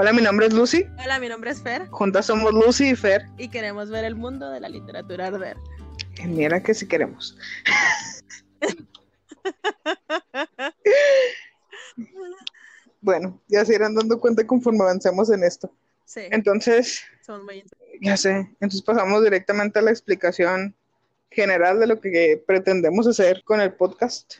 Hola, mi nombre es Lucy. Hola, mi nombre es Fer. Juntas somos Lucy y Fer. Y queremos ver el mundo de la literatura arder. Mira que si queremos. bueno, ya se irán dando cuenta conforme avancemos en esto. Sí. Entonces, ya sé. Entonces pasamos directamente a la explicación general de lo que pretendemos hacer con el podcast.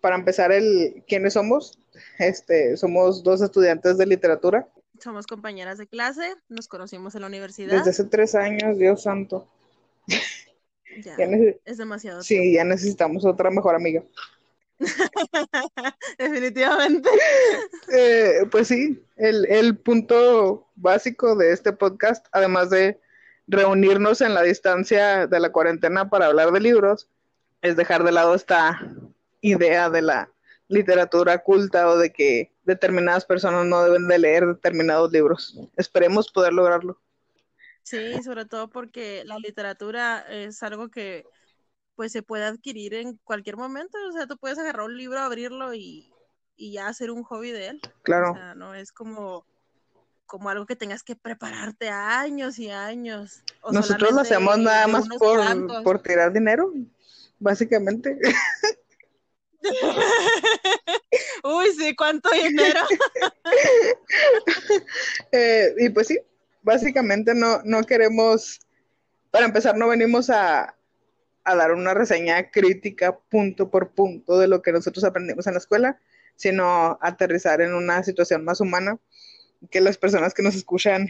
Para empezar, el quiénes somos. Este, somos dos estudiantes de literatura. Somos compañeras de clase, nos conocimos en la universidad. Desde hace tres años, Dios santo. Ya, es demasiado. Sí, ya necesitamos otra mejor amiga. Definitivamente. Eh, pues sí, el, el punto básico de este podcast, además de reunirnos en la distancia de la cuarentena para hablar de libros, es dejar de lado esta idea de la literatura culta o de que determinadas personas no deben de leer determinados libros. Esperemos poder lograrlo. Sí, sobre todo porque la literatura es algo que pues se puede adquirir en cualquier momento, o sea, tú puedes agarrar un libro, abrirlo y, ya hacer un hobby de él. Claro. O sea, no es como como algo que tengas que prepararte años y años. Nosotros lo hacemos nada más por, por tirar dinero, básicamente. Uy, sí, ¿cuánto dinero? Eh, y pues sí, básicamente no, no queremos, para empezar, no venimos a, a dar una reseña crítica punto por punto de lo que nosotros aprendimos en la escuela, sino aterrizar en una situación más humana, que las personas que nos escuchan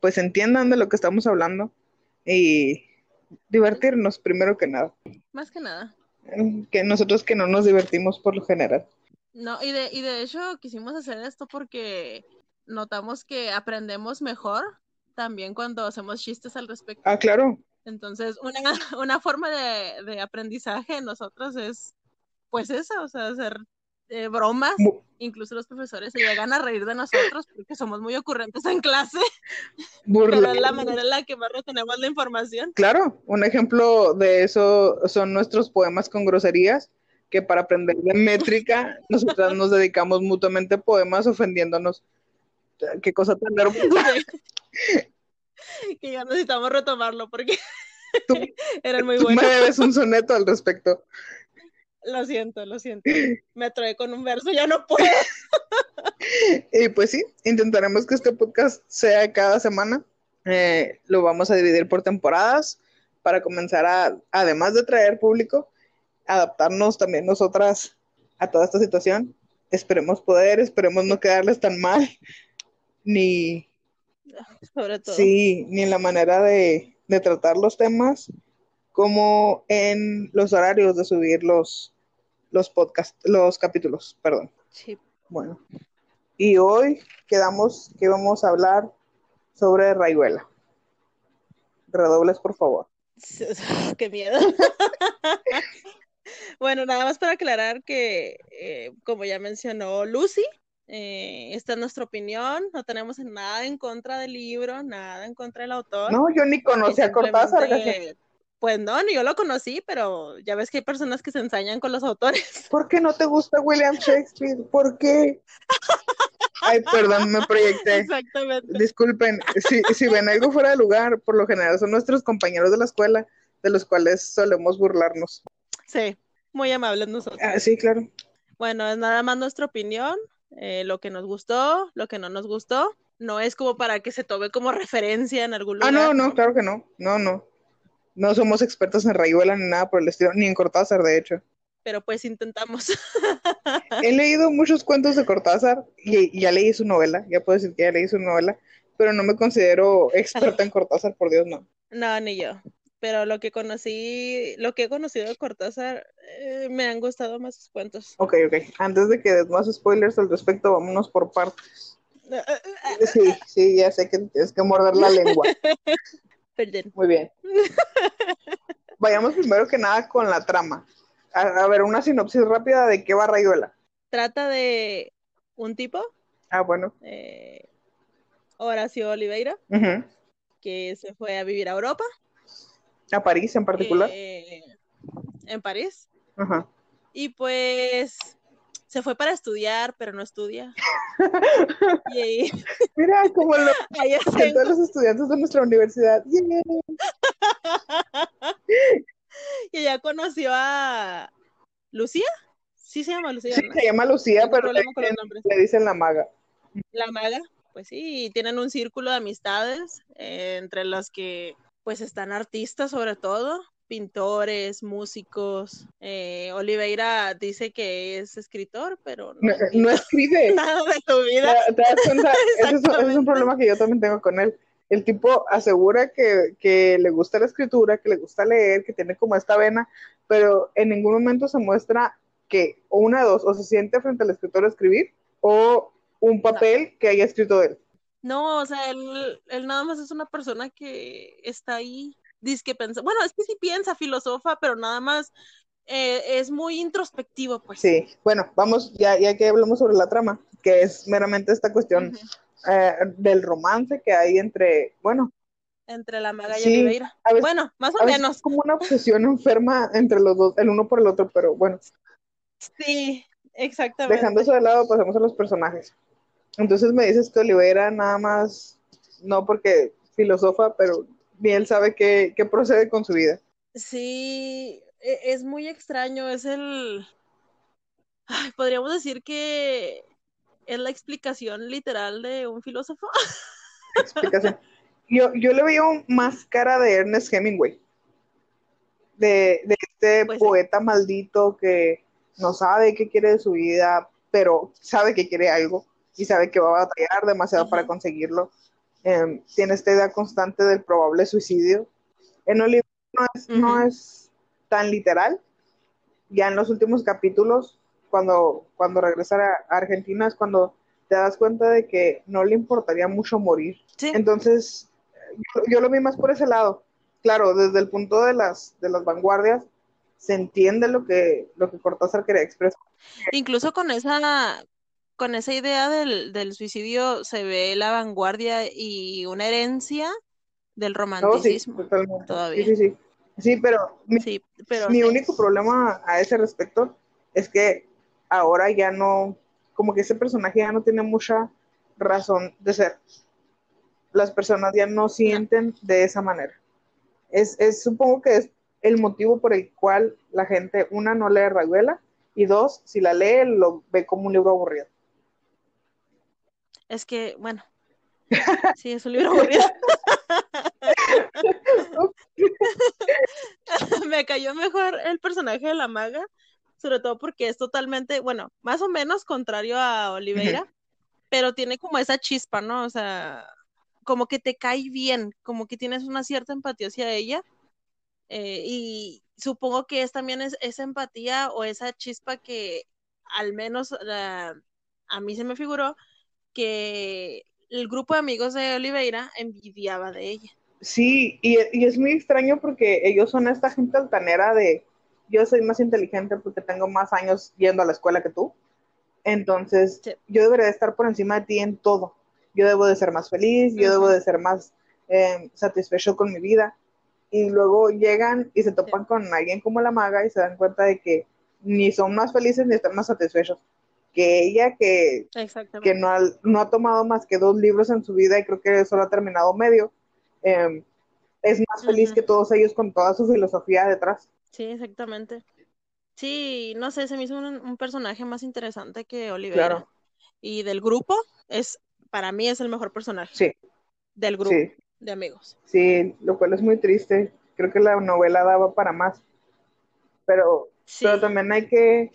pues entiendan de lo que estamos hablando y divertirnos primero que nada. Más que nada. Que nosotros que no nos divertimos por lo general. No, y de, y de hecho quisimos hacer esto porque notamos que aprendemos mejor también cuando hacemos chistes al respecto. Ah, claro. Entonces, una, una forma de, de aprendizaje en nosotros es, pues esa, o sea, hacer eh, bromas. Incluso los profesores se llegan a reír de nosotros porque somos muy ocurrentes en clase. Pero es la manera en la que más retenemos la información. Claro, un ejemplo de eso son nuestros poemas con groserías que para aprender de métrica, nosotras nos dedicamos mutuamente poemas ofendiéndonos. Qué cosa tan hermosa. que ya necesitamos retomarlo porque eran muy buenos. me debes un soneto al respecto. Lo siento, lo siento. Me atrae con un verso, ya no puedo. y pues sí, intentaremos que este podcast sea cada semana. Eh, lo vamos a dividir por temporadas para comenzar a, además de traer público, adaptarnos también nosotras a toda esta situación. Esperemos poder, esperemos no quedarles tan mal, ni, sobre todo. Sí, ni en la manera de, de tratar los temas, como en los horarios de subir los, los podcasts, los capítulos, perdón. Sí. Bueno, y hoy quedamos que vamos a hablar sobre Rayuela. Redobles, por favor. Qué miedo. bueno, nada más para aclarar que, eh, como ya mencionó Lucy, eh, esta es nuestra opinión, no tenemos nada en contra del libro, nada en contra del autor. No, yo ni conocía a Cortázar. Pues no, ni yo lo conocí, pero ya ves que hay personas que se ensañan con los autores. ¿Por qué no te gusta William Shakespeare? ¿Por qué? Ay, perdón, me proyecté. Exactamente. Disculpen, si, si ven algo fuera de lugar, por lo general son nuestros compañeros de la escuela, de los cuales solemos burlarnos. Sí, muy amables nosotros. Ah, sí, claro. Bueno, es nada más nuestra opinión, eh, lo que nos gustó, lo que no nos gustó. No es como para que se tome como referencia en algún lugar. Ah, no, no, claro que no. No, no. No somos expertos en Rayuela ni nada por el estilo, ni en Cortázar, de hecho. Pero pues intentamos. He leído muchos cuentos de Cortázar y, ya leí su novela, ya puedo decir que ya leí su novela, pero no me considero experta en Cortázar, por Dios, no. No, ni yo. Pero lo que conocí, lo que he conocido de Cortázar, eh, me han gustado más sus cuentos. Ok, ok. Antes de que des más spoilers al respecto, vámonos por partes. Sí, sí, ya sé que tienes que morder la lengua. Muy bien. Vayamos primero que nada con la trama. A, ver, una sinopsis rápida de qué va Rayuela. Trata de un tipo. Ah, bueno. Eh, Horacio Oliveira, que se fue a vivir a Europa. A París en particular. Eh, en París. Ajá. Y pues se fue para estudiar, pero no estudia. y, Mira, como lo todos los estudiantes de nuestra universidad. y ella conoció a Lucía. Sí se llama Lucía. Sí, se llama Lucía, pero le, le, dicen la maga. La maga, pues sí, tienen un círculo de amistades eh, entre los que pues están artistas sobre todo, pintores, músicos. Eh, Oliveira dice que es escritor, pero no, escribe nada de tu vida. ese, es, un problema que yo también tengo con él. El tipo asegura que, que, le gusta la escritura, que le gusta leer, que tiene como esta vena, pero en ningún momento se muestra que o una de dos, o se siente frente al escritor a escribir, o un papel que haya escrito él. No, o sea, él, él, nada más es una persona que está ahí, dice que piensa, bueno, es que sí piensa, filosofa, pero nada más eh, es muy introspectivo, pues. Sí, bueno, vamos, ya, ya que hablamos sobre la trama, que es meramente esta cuestión eh, del romance que hay entre, bueno. Entre la maga y Oliveira. bueno, más o menos. Es como una obsesión enferma entre los dos, el uno por el otro, pero bueno. Sí, exactamente. Dejando eso de lado, pasemos a los personajes. Entonces me dices que Oliveira nada más, no porque filosofa, pero ni él sabe qué, procede con su vida. Sí, e, es muy extraño, es el... podríamos decir que es la explicación literal de un filósofo. Explicación. Yo, yo le veo más cara de Ernest Hemingway, de, este pues poeta maldito que no sabe qué quiere de su vida, pero sabe que quiere algo y sabe que va a batallar demasiado para conseguirlo. Em, tiene esta idea constante del probable suicidio. En Oliver no es, tan literal. Ya en los últimos capítulos, cuando, cuando regresa a Argentina, es cuando te das cuenta de que no le importaría mucho morir. Entonces, yo, lo vi más por ese lado. Claro, desde el punto de las, de las vanguardias, se entiende lo que, lo que Cortázar quería expresar. Incluso con esa, con esa idea del, suicidio se ve la vanguardia y una herencia del romanticismo. sí, todavía. Sí, sí, sí. pero mi, único problema a ese respecto es que ahora ya no, como que ese personaje ya no tiene mucha razón de ser. Las personas ya no sienten de esa manera. Es, es, supongo que es el motivo por el cual la gente, una, no lee Rayuela, y dos, si la lee, lo ve como un libro aburrido. Es que, bueno, sí, es un libro aburrido. Me cayó mejor el personaje de la maga, sobre todo porque es totalmente, bueno, más o menos contrario a Oliveira, pero tiene como esa chispa, ¿no? O sea, como que te cae bien, como que tienes una cierta empatía hacia ella eh, y supongo que es también es, esa empatía o esa chispa que al menos a mí se me figuró que el grupo de amigos de Oliveira envidiaba de ella. Sí, y, es muy extraño porque ellos son esta gente altanera de yo soy más inteligente porque tengo más años yendo a la escuela que tú. Entonces, yo debería estar por encima de ti en todo. Yo debo de ser más feliz, yo debo de ser más eh, satisfecho con mi vida y luego llegan y se topan con alguien como la maga y se dan cuenta de que ni son más felices ni están más satisfechos que ella que, que no, ha, no ha tomado más que dos libros en su vida y creo que solo ha terminado medio, em, es más feliz que todos ellos con toda su filosofía detrás. Sí, exactamente. Sí, no sé, se me hizo un, personaje más interesante que Olivera. Y del grupo, es para mí es el mejor personaje. Sí. Del grupo de amigos. Sí, lo cual es muy triste. Creo que la novela daba para más. Pero, pero también hay que,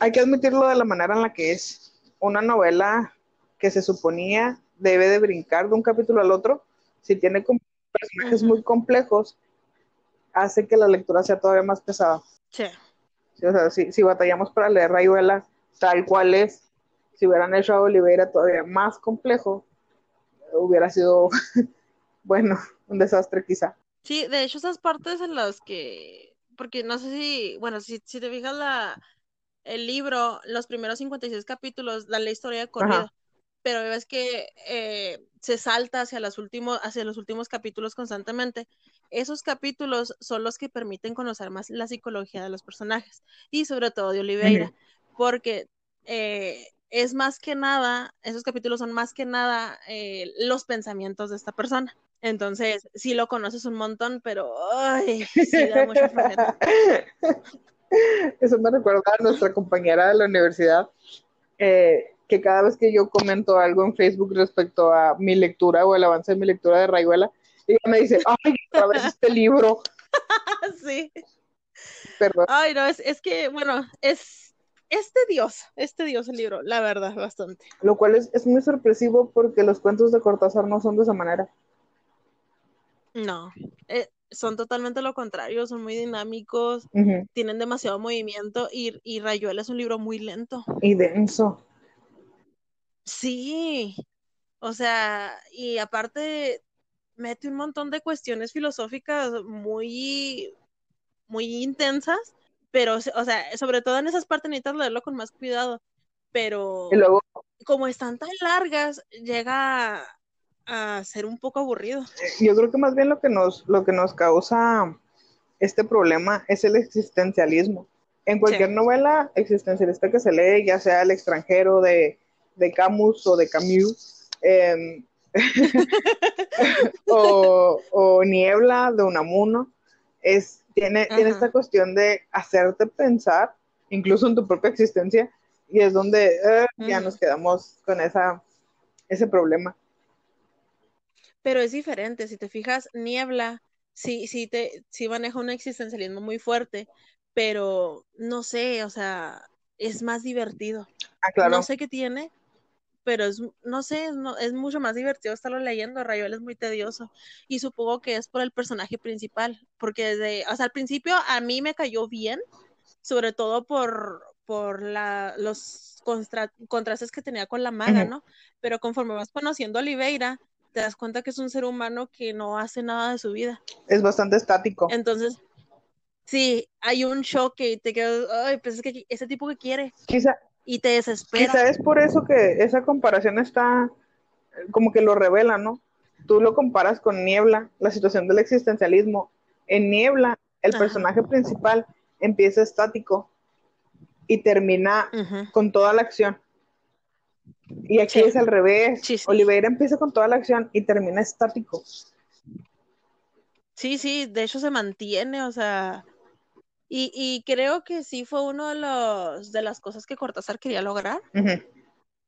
hay que admitirlo de la manera en la que es. Una novela que se suponía debe de brincar de un capítulo al otro, si tiene personajes muy complejos, hace que la lectura sea todavía más pesada. Sí. o sea, si, si, batallamos para leer Rayuela tal cual es, si hubieran hecho a Oliveira todavía más complejo, hubiera sido, bueno, un desastre quizá. Sí, de hecho esas partes en las que, porque no sé si, bueno, si, si te fijas la, el libro, los primeros 56 capítulos, da la historia de corrido, pero ves que eh, se salta hacia, los últimos, hacia los últimos capítulos constantemente. Esos capítulos son los que permiten conocer más la psicología de los personajes y sobre todo de Oliveira, porque eh, es más que nada, esos capítulos son más que nada eh, los pensamientos de esta persona. Entonces, sí lo conoces un montón, pero ay, sí da mucha Eso me recuerda a nuestra compañera de la universidad, eh, que cada vez que yo comento algo en Facebook respecto a mi lectura o el avance de mi lectura de Rayuela, ella me dice, ay, otra vez este libro. sí. Ay, no, es, es que, bueno, es, este Dios, este Dios el libro, la verdad, bastante. Lo cual es, es muy sorpresivo porque los cuentos de Cortázar no son de esa manera. No, eh, son totalmente lo contrario, son muy dinámicos, tienen demasiado movimiento y, y Rayuela es un libro muy lento. Y denso. Sí, o sea, y aparte mete un montón de cuestiones filosóficas muy, muy intensas, pero, o sea, sobre todo en esas partes necesitas leerlo con más cuidado, pero como están tan largas, llega a ser un poco aburrido. Yo creo que más bien lo que nos, lo que nos causa este problema es el existencialismo. En cualquier novela existencialista que se lee, ya sea El extranjero de, de Camus o de Camus, em, o, Niebla de Unamuno, es, tiene, tiene esta cuestión de hacerte pensar, incluso en tu propia existencia, y es donde eh, ya nos quedamos con esa, ese problema pero es diferente. Si te fijas, Niebla sí, sí, te, sí maneja un existencialismo muy fuerte, pero no sé, o sea, es más divertido. Ah, no sé qué tiene, pero es, no sé, es mucho más divertido estarlo leyendo. Rayuel es muy tedioso y supongo que es por el personaje principal, porque desde, o sea, al principio a mí me cayó bien, sobre todo por, por la, los contrastes que tenía con la maga, ¿no? Pero conforme vas conociendo a Oliveira, te das cuenta que es un ser humano que no hace nada de su vida. Es bastante estático. Entonces, sí, hay un choque y te quedas, ay, pues es que ese tipo que quiere. Quizá. Y te desespera. Quizá es por eso que esa comparación está, como que lo revela, ¿no? Tú lo comparas con Niebla, la situación del existencialismo. En Niebla, el personaje principal empieza estático y termina con toda la acción. Y aquí es al revés. Oliveira empieza con toda la acción y termina estático. Sí, sí, de hecho se mantiene, o sea, y, creo que sí fue uno de los de las cosas que Cortázar quería lograr,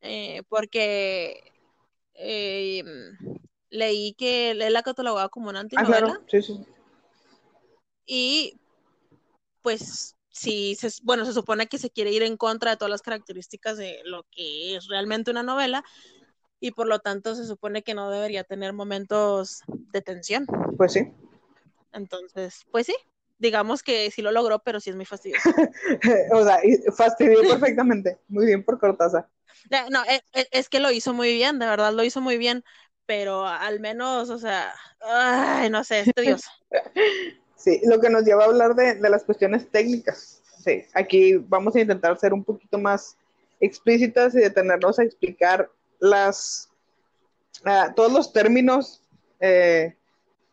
eh, porque eh, leí que él la catalogaba como una ah, antinovela. Sí, sí. Y pues si se, bueno, se supone que se quiere ir en contra de todas las características de lo que es realmente una novela y por lo tanto se supone que no debería tener momentos de tensión. Pues sí. Entonces, pues sí, digamos que sí lo logró, pero sí es muy fastidioso. o sea, fastidió perfectamente. Muy bien por Cortázar. No, es, e, es, que lo hizo muy bien, de verdad lo hizo muy bien, pero al menos, o sea, ay, no sé, es tedioso. Sí, lo que nos lleva a hablar de, las cuestiones técnicas. Sí, aquí vamos a intentar ser un poquito más explícitas y detenernos a explicar las ah, todos los términos eh,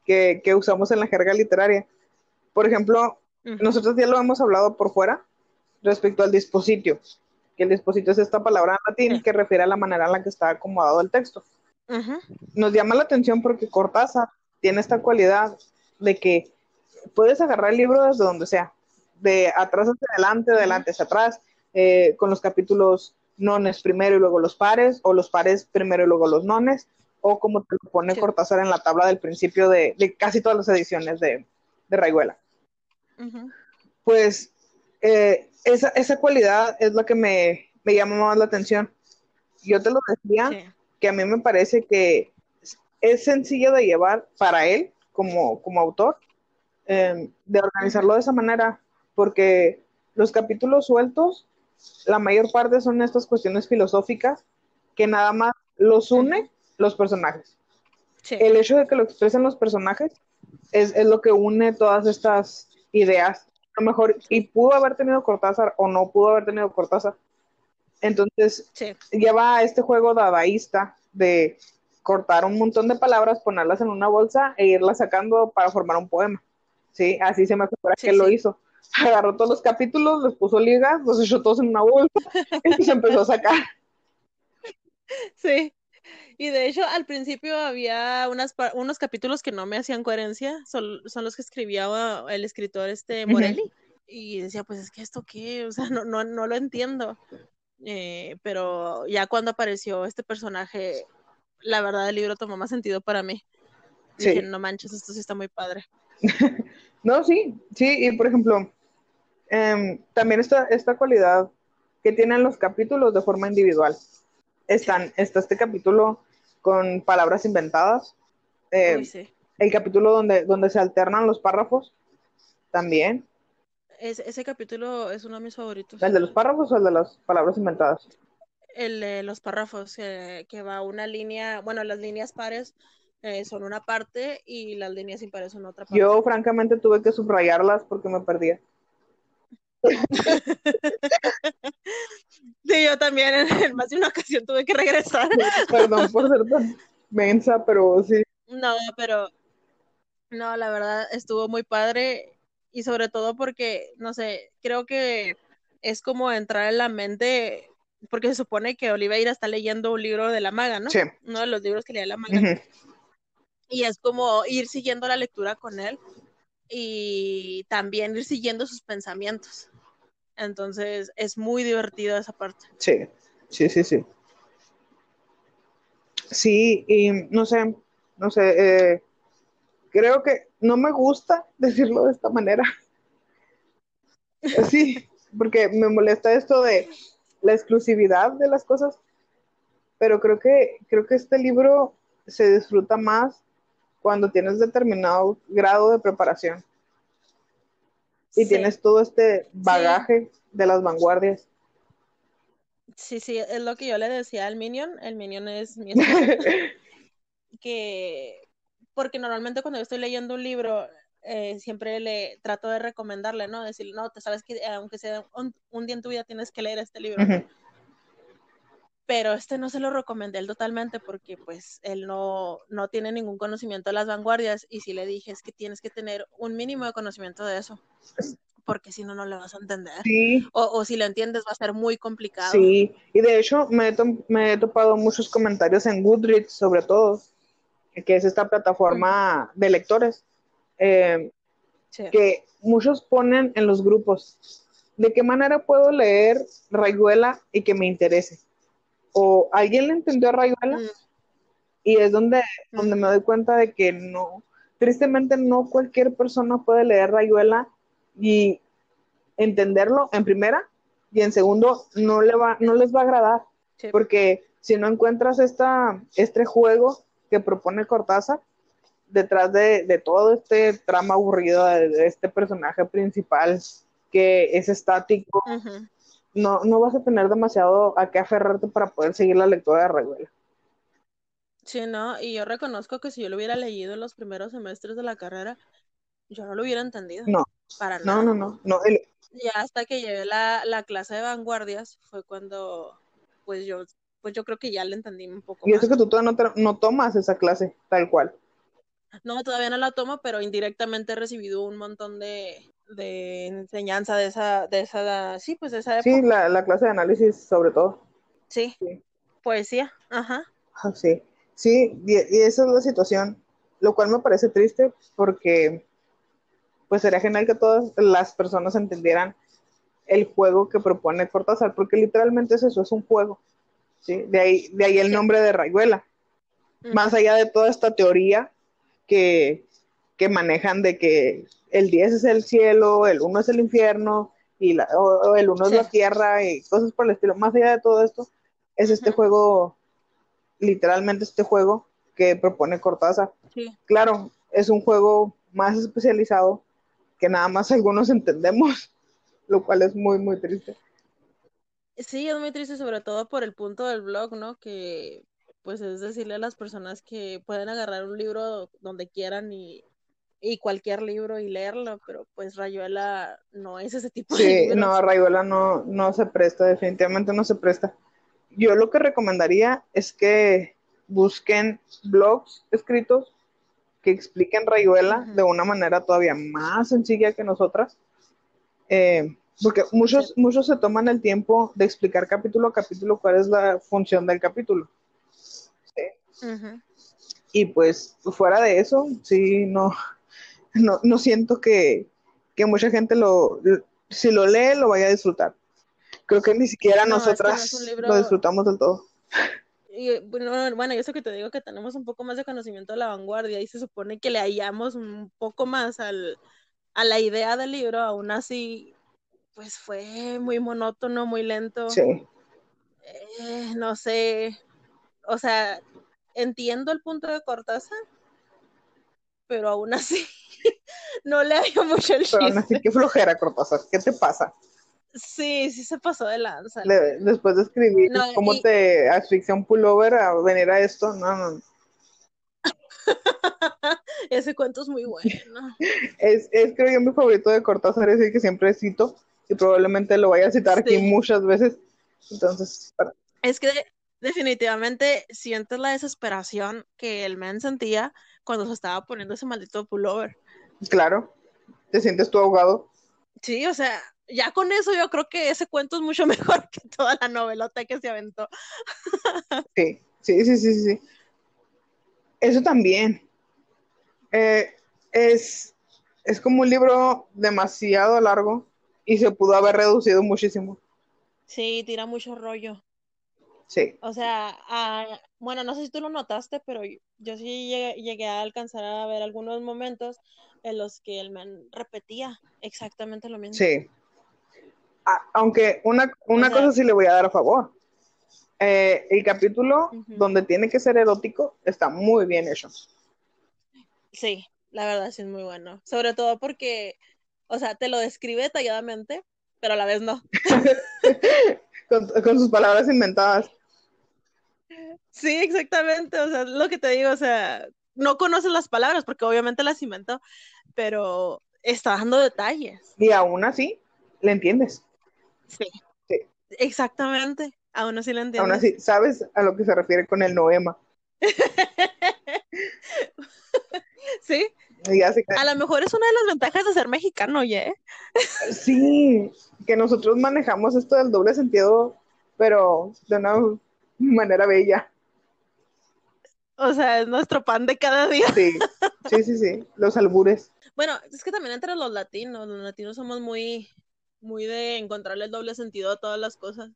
que, usamos en la jerga literaria. Por ejemplo, nosotros ya lo hemos hablado por fuera respecto al dispositio, que el dispositio es esta palabra en latín que refiere a la manera en la que está acomodado el texto. Nos llama la atención porque Cortázar tiene esta cualidad de que puedes agarrar el libro desde donde sea, de atrás hacia adelante, de adelante hacia atrás, eh, con los capítulos nones primero y luego los pares, o los pares primero y luego los nones, o como te lo pone Cortázar en la tabla del principio de, casi todas las ediciones de, de Rayuela. Pues eh, esa, esa, cualidad es la que me, me, llama más la atención. Yo te lo decía, que a mí me parece que es sencillo de llevar para él como, como autor, Em, de organizarlo de esa manera, porque los capítulos sueltos, la mayor parte son estas cuestiones filosóficas que nada más los une los personajes. El hecho de que lo expresen los personajes es, lo que une todas estas ideas. A lo mejor, y pudo haber tenido Cortázar o no pudo haber tenido Cortázar. Entonces, lleva a este juego dadaísta de cortar un montón de palabras, ponerlas en una bolsa e irlas sacando para formar un poema. Sí, así se me acuerda que lo hizo. Agarró todos los capítulos, los puso ligas, los echó todos en una bolsa y se empezó a sacar. Sí. Y de hecho, al principio había unas, unos capítulos que no me hacían coherencia, son, son los que escribía el escritor este Morelli. Y decía, pues es que esto qué, o sea, no, no, no lo entiendo. Eh, pero ya cuando apareció este personaje, la verdad el libro tomó más sentido para mí. Sí. Dije, no manches, esto sí está muy padre. no, sí, sí, y por ejemplo, em, también esta, esta cualidad que tienen los capítulos de forma individual. Están, está este capítulo con palabras inventadas. Eh, el capítulo donde, donde se alternan los párrafos también. ese capítulo es uno de mis favoritos. ¿El de los párrafos o el de las palabras inventadas? El de los párrafos, que va una línea, bueno, las líneas pares eh, son una parte y las líneas impares son otra parte. Yo francamente tuve que subrayarlas porque me perdía. sí, yo también en, más de una ocasión tuve que regresar. Perdón por ser tan mensa, pero sí. No, pero no, la verdad estuvo muy padre y sobre todo porque, no sé, creo que es como entrar en la mente, porque se supone que Oliveira está leyendo un libro de la maga, ¿no? Sí. Uno de los libros que lee la maga. Y es como ir siguiendo la lectura con él y también ir siguiendo sus pensamientos. Entonces es muy divertido esa parte. Sí, sí, sí, sí. Sí, y no sé, no sé, eh, creo que no me gusta decirlo de esta manera. Sí, porque me molesta esto de la exclusividad de las cosas, pero creo que, creo que este libro se disfruta más cuando tienes determinado grado de preparación y tienes todo este bagaje de las vanguardias. Sí, sí, es lo que yo le decía al Minion. El Minion es mi que porque normalmente cuando yo estoy leyendo un libro eh, siempre le trato de recomendarle, ¿no? Decirle, no, te sabes que aunque sea un, día en tu vida tienes que leer este libro pero este no se lo recomendé él totalmente porque pues él no, no tiene ningún conocimiento de las vanguardias y si le dije es que tienes que tener un mínimo de conocimiento de eso porque si no, no le vas a entender. Sí. O, si lo entiendes va a ser muy complicado. Sí, y de hecho me he, me he topado muchos comentarios en Goodreads sobre todo, que es esta plataforma de lectores, eh, que muchos ponen en los grupos, ¿de qué manera puedo leer Rayuela y que me interese? O alguien le entendió a Rayuela mm. y es donde, donde me doy cuenta de que no, tristemente no cualquier persona puede leer Rayuela y entenderlo en primera y en segundo no, le va, no les va a agradar porque si no encuentras esta, este juego que propone Cortázar detrás de, todo este trama aburrido de, este personaje principal que es estático, no, no vas a tener demasiado a qué aferrarte para poder seguir la lectura de Rayuela. Sí, no, y yo reconozco que si yo lo hubiera leído en los primeros semestres de la carrera, yo no lo hubiera entendido. No. Para nada. No, no, no. Ya hasta que llevé la, la, clase de vanguardias fue cuando, pues yo, pues yo creo que ya le entendí un poco. Y eso que tú todavía no, no tomas esa clase, tal cual. No, todavía no la tomo, pero indirectamente he recibido un montón de, de enseñanza de esa, de esa, sí, pues de esa época. Sí, la, clase de análisis sobre todo. Sí, poesía, ajá. Ah, sí, sí, y, esa es la situación, lo cual me parece triste porque pues sería genial que todas las personas entendieran el juego que propone Cortázar, porque literalmente es eso, es un juego, ¿sí? De ahí, de ahí el nombre de Rayuela. Más allá de toda esta teoría que, que manejan de que el 10 es el cielo, el 1 es el infierno, y la, o, el 1 es la tierra, y cosas por el estilo. Más allá de todo esto, es este juego, literalmente este juego que propone Cortázar. Claro, es un juego más especializado que nada más algunos entendemos, lo cual es muy, muy triste. Sí, es muy triste, sobre todo por el punto del blog, ¿no? Que pues es decirle a las personas que pueden agarrar un libro donde quieran y y cualquier libro y leerlo, pero pues Rayuela no es ese tipo de libros. Sí, no, Rayuela no, no se presta, definitivamente no se presta. Yo lo que recomendaría es que busquen blogs escritos que expliquen Rayuela de una manera todavía más sencilla que nosotras. Eh, Porque muchos, muchos se toman el tiempo de explicar capítulo a capítulo cuál es la función del capítulo. Sí. Y pues fuera de eso, sí, no, no, no siento que, que, mucha gente lo, si lo lee, lo vaya a disfrutar. Creo que ni siquiera nosotras lo disfrutamos del todo. Y, bueno, bueno, yo sé que te digo que tenemos un poco más de conocimiento de la vanguardia y se supone que le hallamos un poco más al, a la idea del libro, aún así, pues fue muy monótono, muy lento. Sí. Eh, no sé, o sea, entiendo el punto de Cortázar, pero aún así no le hallo mucho el chiste. Pero así, qué flojera, Cortázar, ¿qué te pasa? Sí, sí se pasó de lanza. después de escribir cómo te asfixia un pullover a venir a esto, no, no. Ese cuento es muy bueno. es, es, creo yo, mi favorito de Cortázar, es el que siempre cito y probablemente lo vaya a citar aquí muchas veces. Entonces, es que definitivamente sientes la desesperación que el man sentía cuando se estaba poniendo ese maldito pullover. Claro, te sientes tu ahogado. Sí, o sea, ya con eso yo creo que ese cuento es mucho mejor que toda la novelota que se aventó. sí, sí, sí, sí, sí. Eso también. Eh, es, es como un libro demasiado largo y se pudo haber reducido muchísimo. Sí, tira mucho rollo. Sí. O sea, bueno, no sé si tú lo notaste, pero yo sí llegué, a alcanzar a ver algunos momentos en los que el man repetía exactamente lo mismo. Sí. aunque una, cosa sí le voy a dar a favor. Eh, el capítulo donde tiene que ser erótico está muy bien hecho. Sí, la verdad sí es muy bueno. Sobre todo porque o sea, te lo describe detalladamente, pero a la vez no. con, sus palabras inventadas. Sí, exactamente. O sea, lo que te digo, o sea, no conoces las palabras porque obviamente las inventó, pero está dando detalles. Y aún así, ¿le entiendes? Sí. sí. Exactamente. Aún así le entiendes. Aún así, sabes a lo que se refiere con el noema. sí, a lo mejor es una de las ventajas de ser mexicano, ¿ya? Sí, que nosotros manejamos esto del doble sentido, pero de una manera bella. O sea, es nuestro pan de cada día. Sí, sí, sí, sí, los albures. Bueno, es que también entre los latinos, los latinos somos muy, muy de encontrarle el doble sentido a todas las cosas.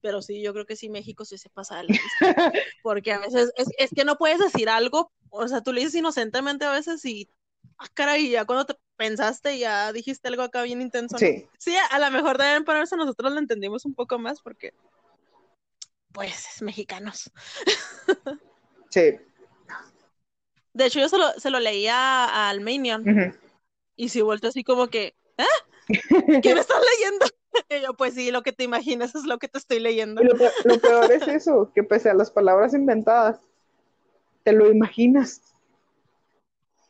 Pero sí, yo creo que sí, México sí se pasa de Porque a veces es, es que no puedes decir algo, o sea, tú le dices inocentemente a veces y ah, caray, ya cuando te pensaste ya dijiste algo acá bien intenso. Sí. Sí, a, lo mejor deben ponerse nosotros lo entendimos un poco más porque, pues, es mexicanos. sí. De hecho, yo se lo, se lo leía al Minion y si vuelto así como que, ¿ah? ¿Qué me estás leyendo? Y yo, pues sí, lo que te imaginas es lo que te estoy leyendo. lo, lo peor es eso, que pese a las palabras inventadas, te lo imaginas.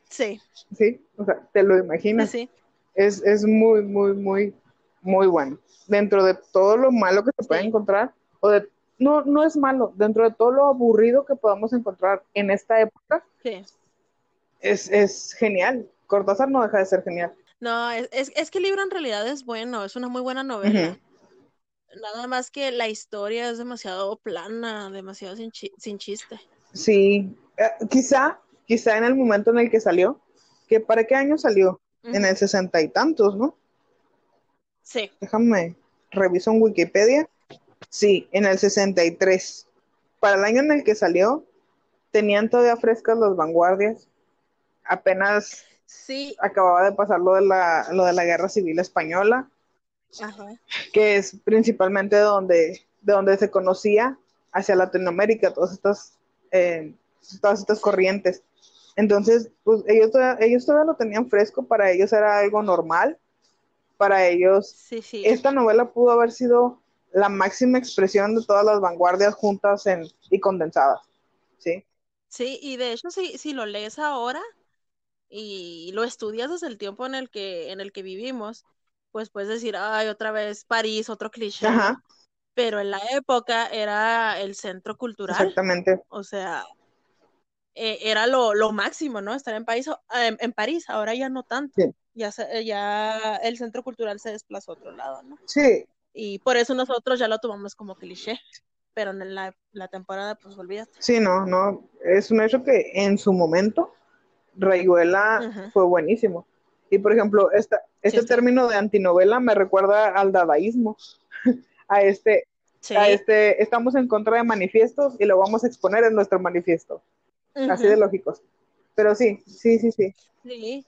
Sí. Sí, o sea, te lo imaginas. Sí. Es, es muy, muy, muy, muy bueno. Dentro de todo lo malo que se puede encontrar, o de, no, no es malo, dentro de todo lo aburrido que podamos encontrar en esta época, sí. es, es genial. Cortázar no deja de ser genial. No, es, es, que el libro en realidad es bueno, es una muy buena novela. Nada más que la historia es demasiado plana, demasiado sin, sin chiste. Sí, eh, quizá quizá en el momento en el que salió, que para qué año salió, en el sesenta y tantos, ¿no? Sí. Déjame, reviso en Wikipedia. Sí, en el 63. Para el año en el que salió, tenían todavía frescas las vanguardias. Apenas sí. acababa de pasar lo de la, lo de la guerra civil española, que es principalmente donde, de donde se conocía hacia Latinoamérica todas estas, eh, todas estas corrientes. Entonces, pues ellos ellos todavía lo tenían fresco, para ellos era algo normal, para ellos sí, sí. esta novela pudo haber sido la máxima expresión de todas las vanguardias juntas en, y condensadas, ¿sí? Sí, y de hecho si, si lo lees ahora y lo estudias desde el tiempo en el que, en el que vivimos, pues puedes decir, ay, otra vez París, otro cliché. Pero en la época era el centro cultural. Exactamente. O sea, eh, era lo, lo, máximo, ¿no? Estar en, país, en, París, ahora ya no tanto. ya, ya el centro cultural se desplazó a otro lado, ¿no? Sí. Y por eso nosotros ya lo tomamos como cliché, pero en la, la temporada, pues olvídate. Sí, no, no, es un hecho que en su momento Rayuela fue buenísimo. Y por ejemplo, esta, este término de antinovela me recuerda al dadaísmo, a este, a este, estamos en contra de manifiestos y lo vamos a exponer en nuestro manifiesto. Así de lógicos. Pero sí, sí, sí, sí. Sí.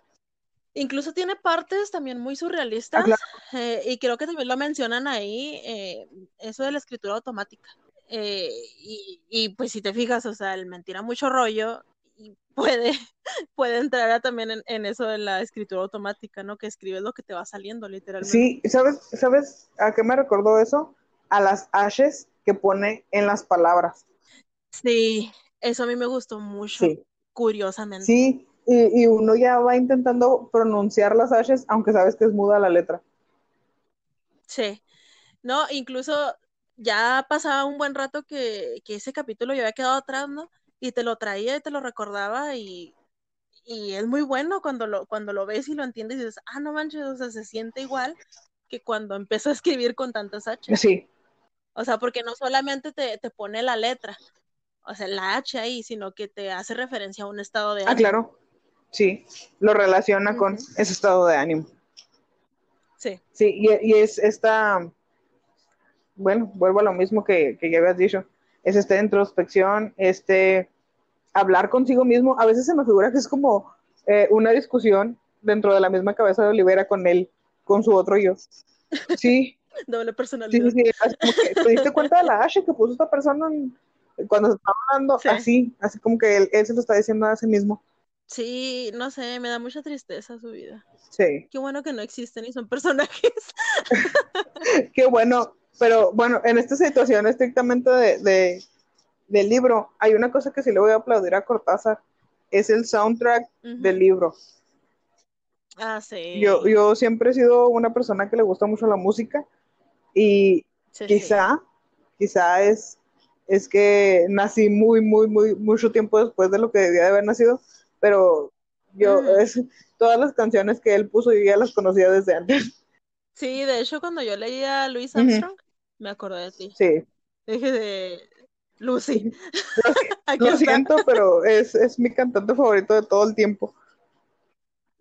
Incluso tiene partes también muy surrealistas ah, eh, y creo que también lo mencionan ahí, eh, eso de la escritura automática. Eh, y, y, pues si te fijas, o sea, el mentira mucho rollo puede, puede entrar también en, eso de la escritura automática, ¿no? Que escribes lo que te va saliendo, literalmente. Sí, ¿sabes, ¿sabes a qué me recordó eso? A las ashes que pone en las palabras. Sí, eso a mí me gustó mucho, curiosamente. Sí, y, y, uno ya va intentando pronunciar las ashes, aunque sabes que es muda la letra. Sí, no, incluso ya pasaba un buen rato que, que ese capítulo ya había quedado atrás, ¿no? y te lo traía y te lo recordaba y, es muy bueno cuando lo, cuando lo ves y lo entiendes y dices, ah, no manches, o sea, se siente igual que cuando empezó a escribir con tantas H. Sí. O sea, porque no solamente te, pone la letra, o sea, la H ahí, sino que te hace referencia a un estado de ánimo. Ah, claro. Sí, lo relaciona con ese estado de ánimo. Sí. Sí, y, y, es esta, bueno, vuelvo a lo mismo que, que ya habías dicho, es esta introspección, este hablar consigo mismo. A veces se me figura que es como eh, una discusión dentro de la misma cabeza de Olivera con él, con su otro yo. Sí. Doble personalidad. Sí, sí, ¿Te diste cuenta de la Ashe que puso esta persona cuando se estaba hablando? Así, así como que él, se lo está diciendo a sí mismo. Sí, no sé, me da mucha tristeza su vida. Sí. Qué bueno que no existen y son personajes. Qué bueno, pero bueno, en esta situación estrictamente de, del libro, hay una cosa que sí le voy a aplaudir a Cortázar, es el soundtrack del libro. Ah, sí. Yo, yo siempre he sido una persona que le gusta mucho la música y quizá, quizá es, es que nací muy, muy, muy, mucho tiempo después de lo que debía de haber nacido, pero yo, es, todas las canciones que él puso yo ya las conocía desde antes. Sí, de hecho cuando yo leía a Luis Armstrong, me acordé de ti. Sí. Dije de Lucy. Lo, siento, pero es, es, mi cantante favorito de todo el tiempo.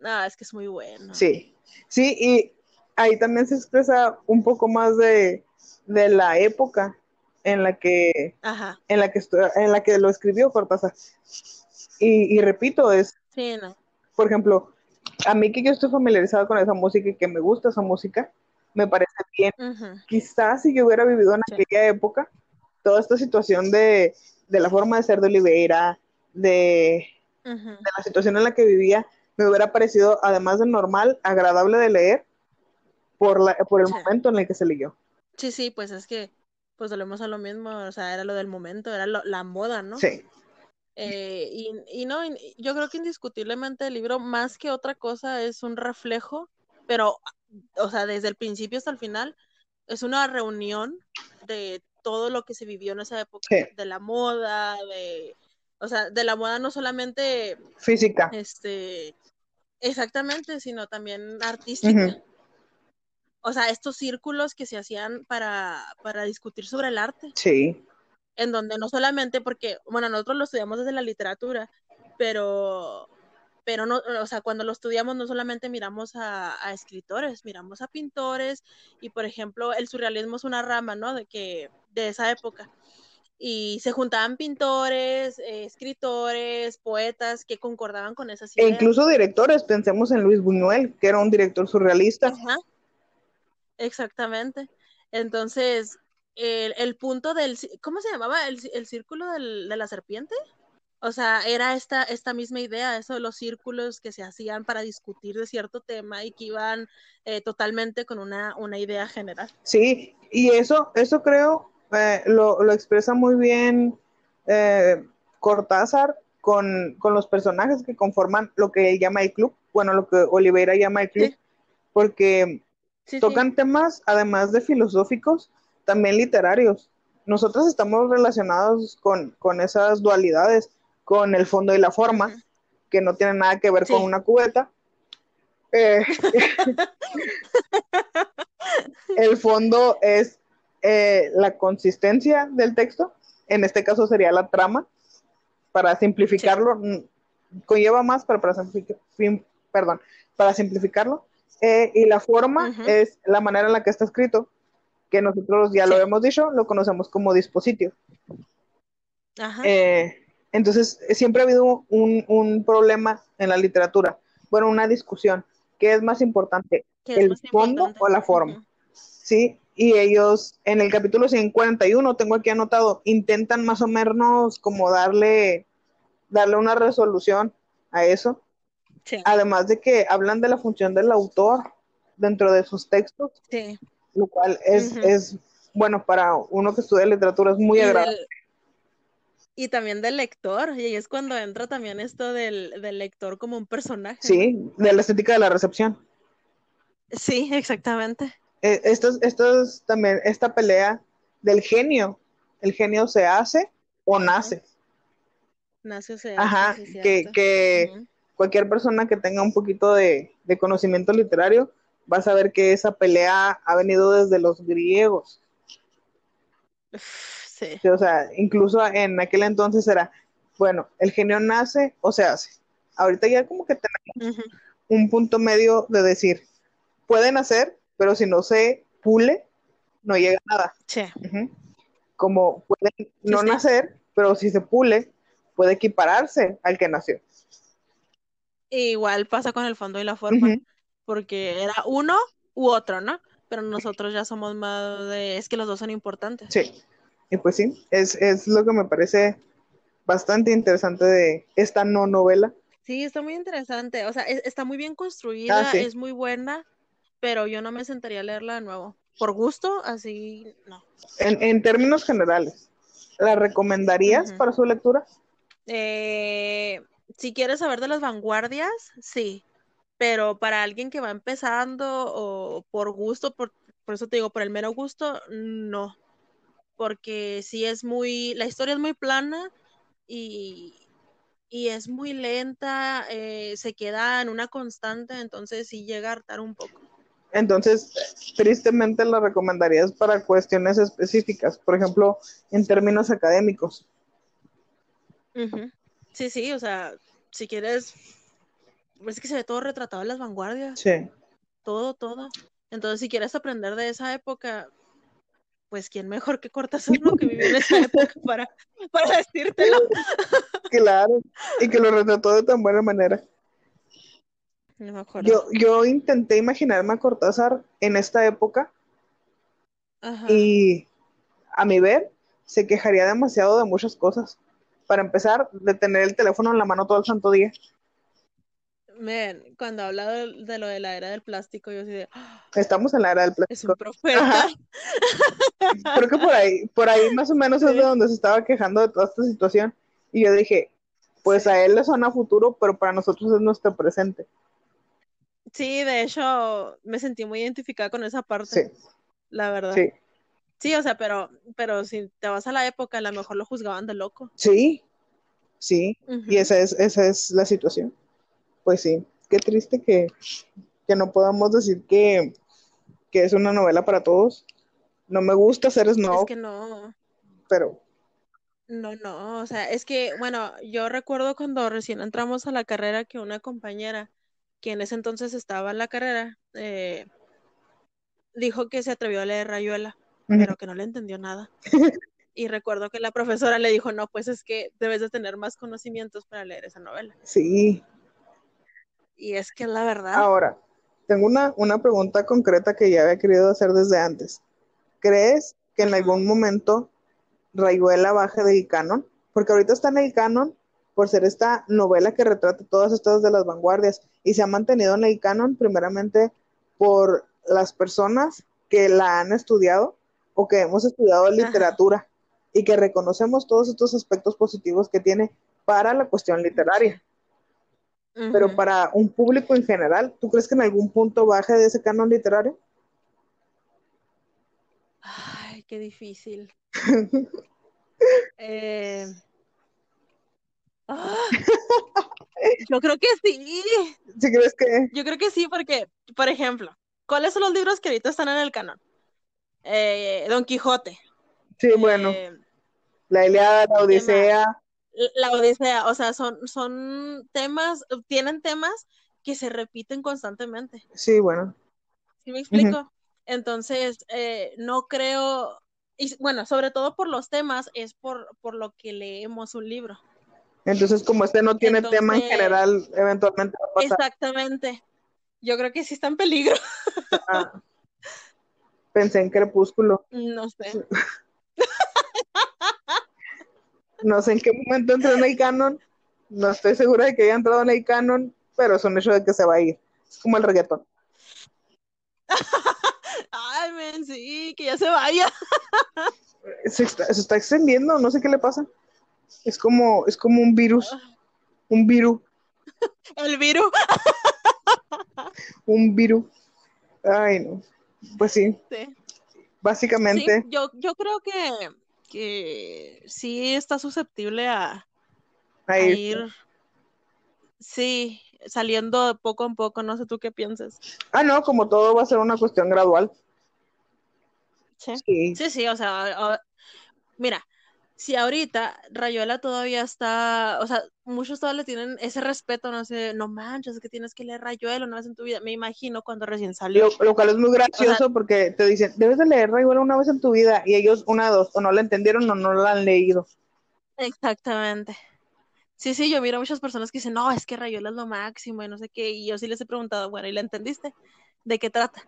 Ah, es que es muy bueno. Sí, sí, y ahí también se expresa un poco más de, de la época en la que Ajá. en la que en la que lo escribió Cortázar. Y, y repito, es sí, no. por ejemplo, a mí que yo estoy familiarizado con esa música y que me gusta esa música, me parece bien. Quizás si yo hubiera vivido en aquella época, toda esta situación de, la forma de ser de Oliveira, de, la situación en la que vivía, me hubiera parecido, además de normal, agradable de leer por, la, por el momento en el que se leyó. Sí, sí, pues es que, pues volvemos a lo mismo, o sea, era lo del momento, era la moda, ¿no? Sí. Eh, y, y, no, yo creo que indiscutiblemente el libro, más que otra cosa, es un reflejo, pero o sea, desde el principio hasta el final, es una reunión de todo lo que se vivió en esa época, de la moda, de, o sea, de la moda no solamente física, este, exactamente, sino también artística. O sea, estos círculos que se hacían para, para discutir sobre el arte. Sí. En donde no solamente porque, bueno, nosotros lo estudiamos desde la literatura, pero pero no, o sea, cuando lo estudiamos no solamente miramos a, escritores, miramos a pintores y, por ejemplo, el surrealismo es una rama, ¿no? De que, de esa época. Y se juntaban pintores, eh, escritores, poetas que concordaban con esas e ideas. E incluso directores, pensemos en Luis Buñuel, que era un director surrealista. Ajá. Exactamente. Entonces, el, punto del, ¿cómo se llamaba? ¿El, el círculo del, de la serpiente? O sea, era esta, esta misma idea, eso de los círculos que se hacían para discutir de cierto tema y que iban eh, totalmente con una, una, idea general. Sí, y eso, eso creo eh, lo, lo, expresa muy bien eh, Cortázar con, con, los personajes que conforman lo que él llama el club, bueno, lo que Oliveira llama el club, porque tocan temas, además de filosóficos, también literarios. Nosotros estamos relacionados con, con esas dualidades con el fondo y la forma, que no tiene nada que ver con una cubeta. Eh, el fondo es eh, la consistencia del texto, en este caso sería la trama, para simplificarlo, mm, conlleva más, pero para perdón, para simplificarlo, eh, y la forma es la manera en la que está escrito, que nosotros ya lo hemos dicho, lo conocemos como dispositivo. Eh, entonces, siempre ha habido un, problema en la literatura, bueno, una discusión, ¿qué es más importante, el fondo o la forma? Sí, y ellos en el capítulo 51, tengo aquí anotado, intentan más o menos como darle, darle una resolución a eso. Además de que hablan de la función del autor dentro de sus textos, lo cual es, es, bueno, para uno que estudia literatura es muy agradable. Y también del lector, y es cuando entra también esto del, del lector como un personaje. Sí, de la estética de la recepción. Sí, exactamente. Eh, esto, es también, esta pelea del genio, el genio se hace o nace. Nace o se hace. Ajá, que, que cualquier persona que tenga un poquito de, conocimiento literario va a saber que esa pelea ha venido desde los griegos. Sí. O sea, incluso en aquel entonces era, bueno, el genio nace o se hace. Ahorita ya como que tenemos un punto medio de decir, puede nacer, pero si no se pule, no llega a nada. Sí. Como puede no nacer, pero si se pule, puede equipararse al que nació. Igual pasa con el fondo y la forma, porque era uno u otro, ¿no? Pero nosotros ya somos más de, es que los dos son importantes. Sí, y pues sí, es, es lo que me parece bastante interesante de esta no novela. Sí, está muy interesante, o sea, está muy bien construida, ah, es muy buena, pero yo no me sentaría a leerla de nuevo. Por gusto, así no. En, en términos generales, ¿la recomendarías para su lectura? Eh, si quieres saber de las vanguardias, sí, pero para alguien que va empezando o por gusto, por, por eso te digo, por el mero gusto, no, porque sí es muy, la historia es muy plana y, y es muy lenta, eh, se queda en una constante, entonces sí llega a hartar un poco. Entonces, tristemente la recomendarías para cuestiones específicas, por ejemplo, en términos académicos. Sí, sí, o sea, si quieres, es que se ve todo retratado en las vanguardias. Sí. Todo, todo. Entonces, si quieres aprender de esa época, pues quién mejor que Cortázar, ¿no? Que vivió en esa época para, para decírtelo. claro, y que lo retrató de tan buena manera. No me acuerdo. Yo, yo intenté imaginarme a Cortázar en esta época Ajá. y a mi ver se quejaría demasiado de muchas cosas para empezar, de tener el teléfono en la mano todo el santo día. Men, cuando habla de, lo de la era del plástico, yo así de... ¡Ah! Estamos en la era del plástico. Es un profeta. Creo que por ahí, por ahí más o menos es de donde se estaba quejando de toda esta situación. Y yo dije, pues a él le suena futuro, pero para nosotros es nuestro presente. Sí, de hecho, me sentí muy identificada con esa parte. Sí. La verdad. Sí. Sí, o sea, pero, pero si te vas a la época, a lo mejor lo juzgaban de loco. Sí, sí, y esa es, esa es la situación. Pues sí, qué triste que, no podamos decir que, es una novela para todos. No me gusta ser snob. Es que no. Pero. No, no, o sea, es que, bueno, yo recuerdo cuando recién entramos a la carrera que una compañera, que en ese entonces estaba en la carrera, eh, dijo que se atrevió a leer Rayuela pero que no le entendió nada. Y recuerdo que la profesora le dijo, no, pues es que debes de tener más conocimientos para leer esa novela. Sí. Y es que la verdad. Ahora, tengo una, una pregunta concreta que ya había querido hacer desde antes. ¿Crees que en algún momento Rayuela baje del canon? Porque ahorita está en el canon por ser esta novela que retrata todas estas de las vanguardias y se ha mantenido en el canon primeramente por las personas que la han estudiado o que hemos estudiado literatura y que reconocemos todos estos aspectos positivos que tiene para la cuestión literaria. Pero para un público en general, ¿tú crees que en algún punto baje de ese canon literario? Ay, qué difícil. Eh, ah, Yo creo que sí. ¿Sí crees que? Yo creo que sí, porque, por ejemplo, ¿cuáles son los libros que ahorita están en el canon? Eh, Don Quijote. Sí, bueno. Eh, La Iliada, la Odisea. La Odisea, o sea, son, son temas, tienen temas que se repiten constantemente. Sí, bueno. ¿Sí me explico? Entonces, eh, no creo, y bueno, sobre todo por los temas, es por, por lo que leemos un libro. Entonces, como este no tiene tema en general, eventualmente va a pasar. Exactamente. Yo creo que sí está en peligro. Ah. Pensé en Crepúsculo. No sé. No sé en qué momento entró en el canon. No estoy segura de que haya entrado en el canon, pero es un hecho de que se va a ir. Es como el reggaetón. Ay, men, sí, que ya se vaya. Se está, se está extendiendo, no sé qué le pasa. Es como, es como un virus. Un virus. El virus. Un virus. Ay, no. Pues sí, Sí. básicamente. Sí, yo, yo creo que, que sí está susceptible a, a ir, sí, saliendo poco a poco, no sé tú qué piensas. Ah, no, como todo va a ser una cuestión gradual. Sí, Sí, sí, o sea, mira, si ahorita Rayuela todavía está, o sea, muchos todavía le tienen ese respeto, no sé, no manches, es que tienes que leer Rayuela una vez en tu vida, me imagino cuando recién salió. lo, lo cual es muy gracioso porque te dicen, debes de leer Rayuela una vez en tu vida, y ellos una dos, o no la entendieron o no la han leído. Exactamente. Sí, sí, yo miro a muchas personas que dicen, no, es que Rayuela es lo máximo y no sé qué, y yo sí les he preguntado, bueno, ¿y la entendiste? ¿De qué trata?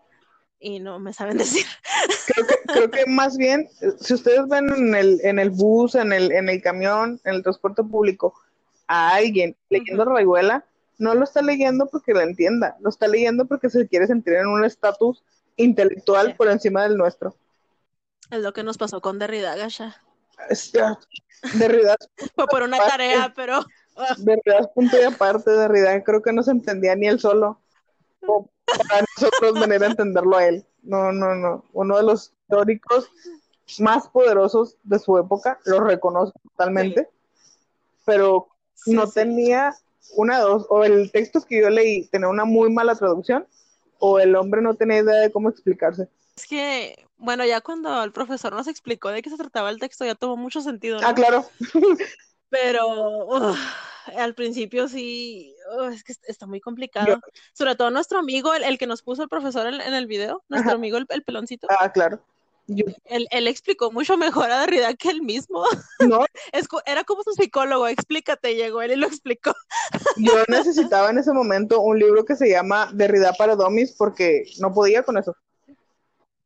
Y no me saben decir. Creo que, creo que más bien, si ustedes ven en el, en el bus, en el, en el camión, en el transporte público, a alguien leyendo. Rayuela, no lo está leyendo porque la entienda, lo está leyendo porque se quiere sentir en un estatus intelectual Sí. por encima del nuestro. Es lo que nos pasó con Derrida, Gasha. Derrida, Fue por una Aparte. tarea, pero Derrida es punto y aparte, Derrida creo que no se entendía ni él solo. O para nosotros venir a entenderlo a él. No, no, no. Uno de los teóricos más poderosos de su época, lo reconozco totalmente, pero sí, no sí. tenía una dos, o el texto que yo leí tenía una muy mala traducción, o el hombre no tenía idea de cómo explicarse. Es que, bueno, ya cuando el profesor nos explicó de qué se trataba el texto, ya tuvo mucho sentido, ¿no? Ah, claro. Pero al principio sí, uf, es que est- está muy complicado. Sobre todo nuestro amigo, el, el que nos puso el profesor en, en el video, nuestro Ajá. amigo el, el peloncito, Ah, claro. Yo, él, él explicó mucho mejor a Derrida que él mismo. no, Es era como su psicólogo, explícate, llegó él y lo explicó. yo necesitaba en ese momento un libro que se llama Derrida para Domis porque no podía con eso.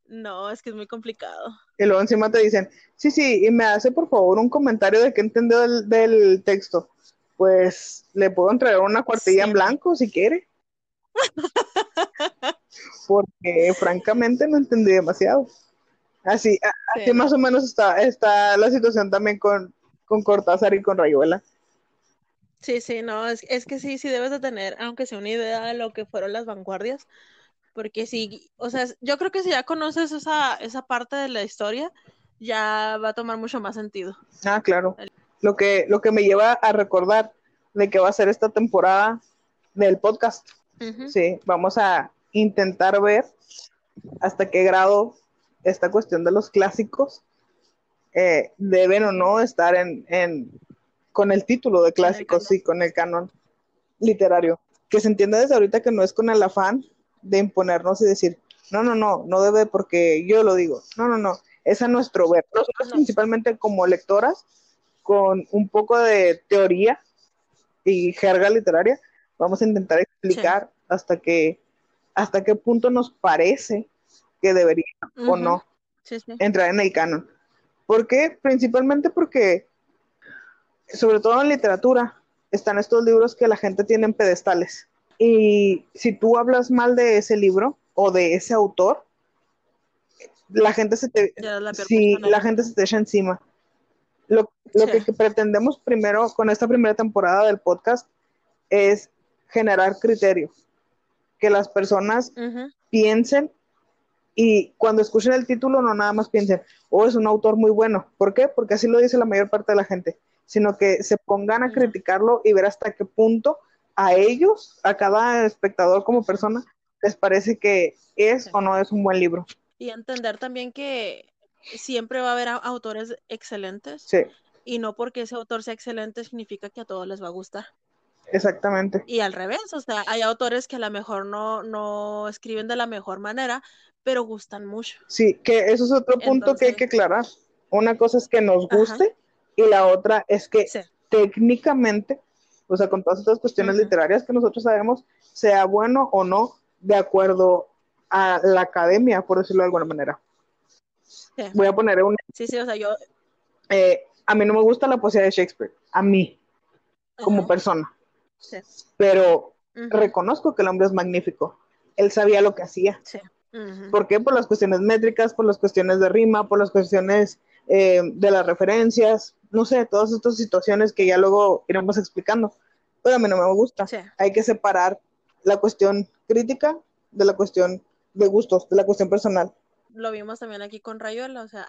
No, es que es muy complicado. Y luego encima te dicen, sí, sí, y me hace por favor un comentario de qué entendió del, del texto. Pues le puedo entregar una cuartilla Sí. en blanco si quiere. Porque francamente no entendí demasiado. Así, a- así Sí, más o menos está, está la situación también con, con Cortázar y con Rayuela. Sí, sí, no, es, es que sí, sí debes de tener, aunque sea una idea de lo que fueron las vanguardias, porque sí, o sea, yo creo que si ya conoces esa, esa parte de la historia, ya va a tomar mucho más sentido. Ah, claro. Lo que, lo que me lleva a recordar de que va a ser esta temporada del podcast. Sí, vamos a intentar ver hasta qué grado esta cuestión de los clásicos eh, deben o no estar en, en- con el título de clásicos, sí, con el canon literario. Que se entienda desde ahorita que no es con el afán de imponernos y decir, no, no, no, no debe porque yo lo digo. No, no, no, es a nuestro ver. Nosotros No. principalmente como lectoras, con un poco de teoría y jerga literaria, vamos a intentar explicar hasta que hasta qué punto nos parece que debería o no Sí, sí. entrar en el canon. ¿Por qué? Principalmente porque, sobre todo en literatura, están estos libros que la gente tiene en pedestales. Y si tú hablas mal de ese libro o de ese autor, la gente se te, la gente se te echa encima. Lo, lo Sí. que, pretendemos primero con esta primera temporada del podcast es generar criterio, que las personas Ujú. piensen y cuando escuchen el título no nada más piensen, oh, es un autor muy bueno. ¿Por qué? Porque así lo dice la mayor parte de la gente, sino que se pongan a criticarlo y ver hasta qué punto a ellos, a cada espectador como persona, les parece que es o no es un buen libro. Y entender también que siempre va a haber autores excelentes. Sí. Y no porque ese autor sea excelente significa que a todos les va a gustar. Exactamente. Y al revés, o sea, hay autores que a lo mejor no, no escriben de la mejor manera, pero gustan mucho. Sí, que eso es otro punto que hay que aclarar. Una cosa es que nos guste y la otra es que técnicamente, o sea, con todas estas cuestiones literarias que nosotros sabemos, sea bueno o no de acuerdo a la academia, por decirlo de alguna manera. Voy a poner un... Sí, sí, o sea, yo... Eh, a mí no me gusta la poesía de Shakespeare, a mí, como persona. Sí. Pero reconozco que el hombre es magnífico. Él sabía lo que hacía. Sí. ¿Por qué? Por las cuestiones métricas, por las cuestiones de rima, por las cuestiones eh, de las referencias, no sé, todas estas situaciones que ya luego iremos explicando. Pero a mí no me gusta. Hay que separar la cuestión crítica de la cuestión de gustos, de la cuestión personal. Lo vimos también aquí con Rayola, o sea,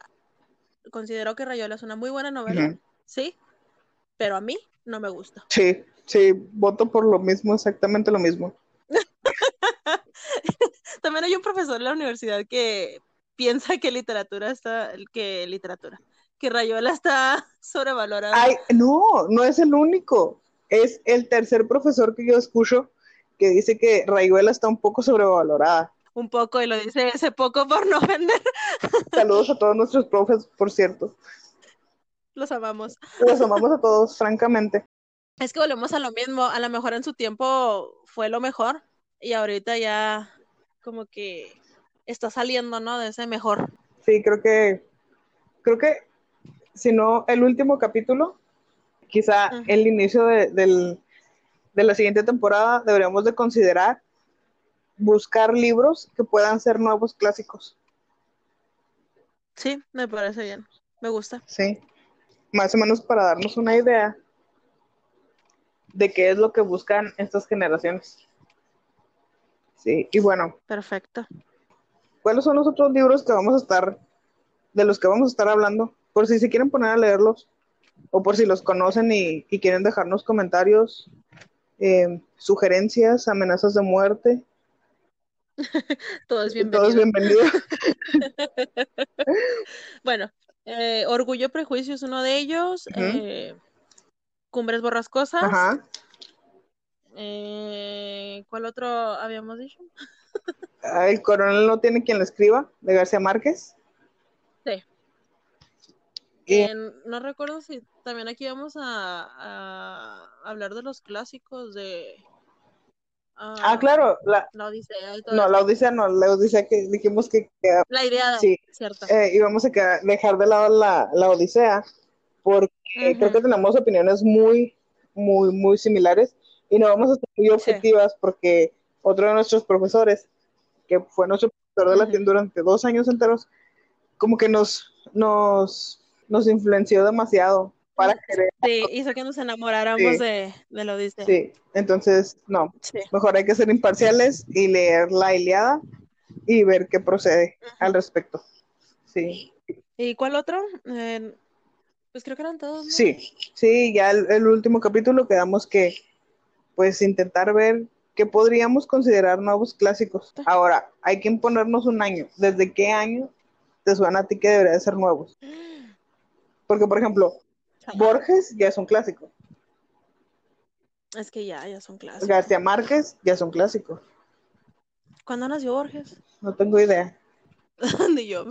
considero que Rayola es una muy buena novela, sí, pero a mí no me gusta. Sí, sí, voto por lo mismo, exactamente lo mismo. También hay un profesor en la universidad que piensa que literatura está, que literatura, que Rayola está sobrevalorada. Ay, no, no es el único. Es el tercer profesor que yo escucho que dice que Rayuela está un poco sobrevalorada. Un poco, y lo dice ese poco por no vender. Saludos a todos nuestros profes, por cierto. Los amamos. Los amamos a todos, francamente. Es que volvemos a lo mismo. A lo mejor en su tiempo fue lo mejor y ahorita ya como que está saliendo, ¿no? De ese mejor. Sí, creo que, creo que, si no, el último capítulo, quizá el inicio de, del, de la siguiente temporada deberíamos de considerar buscar libros que puedan ser nuevos clásicos. Sí, me parece bien. Me gusta. Sí. Más o menos para darnos una idea de qué es lo que buscan estas generaciones. Sí, y bueno. Perfecto. ¿Cuáles son los otros libros que vamos a estar, de los que vamos a estar hablando? Por si se quieren poner a leerlos, o por si los conocen y, y quieren dejarnos comentarios eh, sugerencias, amenazas de muerte. Todo es bienvenido. bueno, eh, Orgullo Prejuicio es uno de ellos. Eh, Cumbres Borrascosas. Ajá. ¿Cuál otro habíamos dicho? El coronel no tiene quien lo escriba, de García Márquez. Sí. no recuerdo si también aquí vamos a, hablar de los clásicos de... ah, ah claro, la, Odisea. no, la Odisea no, la Odisea que dijimos que... la idea, sí, cierto. Eh, íbamos a dejar de lado la, la Odisea porque creo que tenemos opiniones muy, muy, muy similares y no vamos a ser muy objetivas porque otro de nuestros profesores, que fue nuestro profesor de latín durante dos años enteros, como que nos, nos, nos influenció demasiado para querer. Sí, hizo que nos enamoráramos de, de, lo dice. Sí, entonces, no, mejor hay que ser imparciales y leer la Iliada y ver qué procede al respecto. Sí. ¿Y cuál otro? Eh, pues creo que eran todos. Sí, sí, ya el, último capítulo quedamos que, pues, intentar ver qué podríamos considerar nuevos clásicos. Ahora, hay que imponernos un año. ¿Desde qué año te suena a ti que debería de ser nuevos? Porque, por ejemplo, Borges ya es un clásico. Es que ya, ya son clásicos. García Márquez ya es un clásico. ¿Cuándo nació Borges? No tengo idea. Ni yo.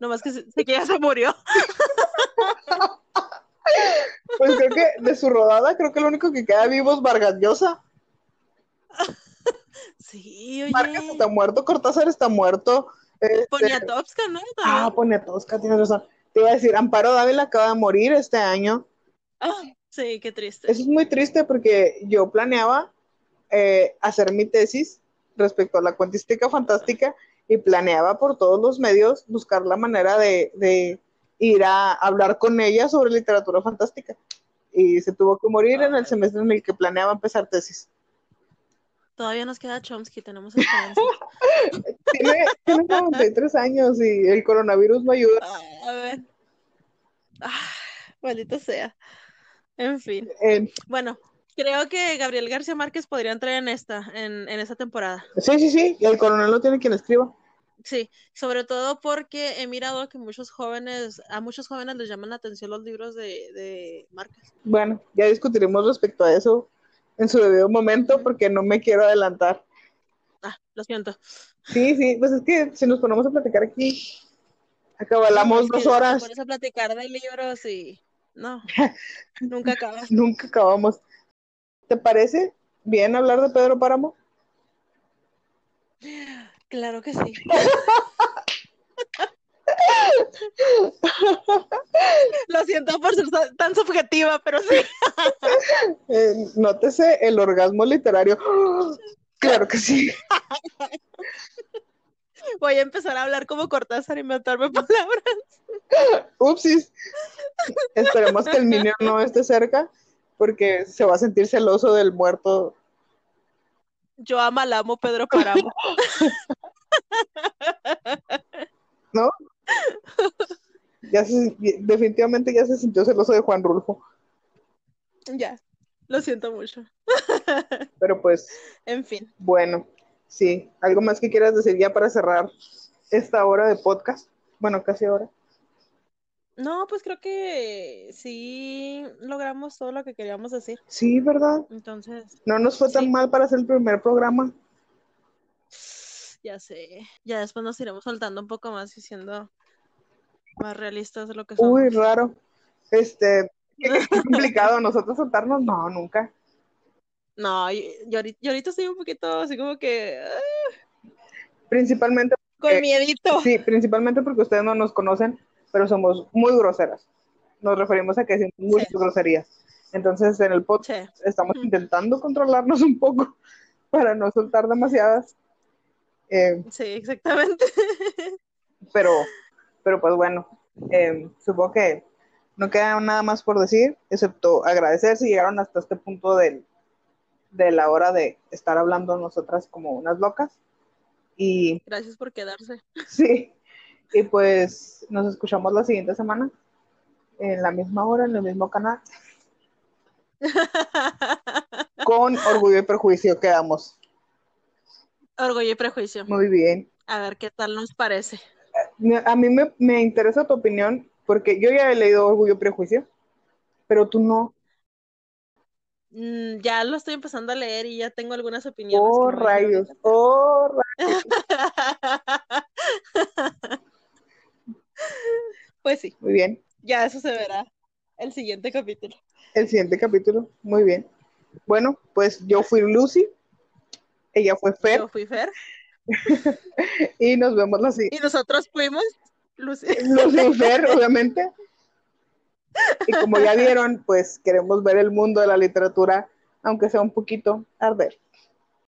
Nomás que sé que ya se murió. pues creo que de su rodada, creo que lo único que queda vivo es Vargas Llosa. Sí, oye. Márquez está muerto, Cortázar está muerto. Este... Poniatowska, ¿no? Ah, Poniatowska, tienes razón. Te iba a decir, Amparo Dávila acaba de morir este año. Sí, qué triste. Eso es muy triste porque yo planeaba eh, hacer mi tesis respecto a la cuantística fantástica y planeaba por todos los medios buscar la manera de, ir a hablar con ella sobre literatura fantástica. Y se tuvo que morir en el semestre en el que planeaba empezar tesis. Todavía nos queda Chomsky, tenemos esperanza. tiene, tiene 93 años y el coronavirus no ayuda. a ver. Ah, maldito sea. En fin. bueno, Creo que Gabriel García Márquez podría entrar en esta, en, en esta temporada. Sí, sí, sí, y el coronel no tiene quien escriba. Sí, sobre todo porque he mirado que muchos jóvenes, a muchos jóvenes les llaman la atención los libros de, de Márquez. Bueno, ya discutiremos respecto a eso en su debido momento porque no me quiero adelantar. Ah, lo siento. Sí, sí, pues es que si nos ponemos a platicar aquí, acabalamos es dos horas. pones a platicar de libros y no, nunca acabas. Nunca acabamos. ¿Te parece bien hablar de Pedro Páramo? Claro que sí. Lo siento por ser tan subjetiva, pero sí. Eh, nótese el orgasmo literario. Claro que sí. Voy a empezar a hablar como Cortázar, inventarme palabras. Upsis. Esperemos que el niño no esté cerca porque se va a sentir celoso del muerto. Yo amo al amo Pedro Paramo. ¿No? Ya se- definitivamente ya se sintió celoso de Juan Rulfo. Ya, lo siento mucho. Pero pues, En fin. bueno, sí. ¿Algo más que quieras decir ya para cerrar esta hora de podcast? Bueno, casi hora. No, pues creo que sí logramos todo lo que queríamos decir. Sí, ¿verdad? Entonces, No nos fue tan Sí. mal para hacer el primer programa. ya sé. Ya después nos iremos soltando un poco más y siendo más realistas de lo que somos. Uy, raro. Este, qué complicado. Nosotros soltarnos, no, nunca. No, yo, ahorita, yo ahorita estoy un poquito así como que ah, Principalmente, con miedito. sí, principalmente porque ustedes no nos conocen, pero somos muy groseras. Nos referimos a que decimos muchas Sí. groserías. Entonces, en el podcast Sí. estamos intentando controlarnos un poco para no soltar demasiadas. Eh, Sí, exactamente. pero, pero pues bueno, eh, supongo que no queda nada más por decir, excepto agradecer si llegaron hasta este punto del- de la hora de estar hablando nosotras como unas locas. Y Gracias por quedarse. sí, y pues nos escuchamos la siguiente semana, en la misma hora, en el mismo canal, con Orgullo y Prejuicio quedamos. Orgullo y prejuicio. Muy bien. A ver qué tal nos parece. A mí me, me interesa tu opinión, porque yo ya he leído Orgullo y Prejuicio, pero tú no. Mm, ya lo estoy empezando a leer y ya tengo algunas opiniones. Oh, rayos, oh, rayos. Pues sí, Muy bien. ya eso se verá el siguiente capítulo. El siguiente capítulo, muy bien. Bueno, pues yo fui Lucy, ella fue Fer, Yo fui Fer y nos vemos la siguiente. y nosotros fuimos Lucy. Lucy y Fer, obviamente. Y como ya vieron, pues queremos ver el mundo de la literatura, aunque sea un poquito arder.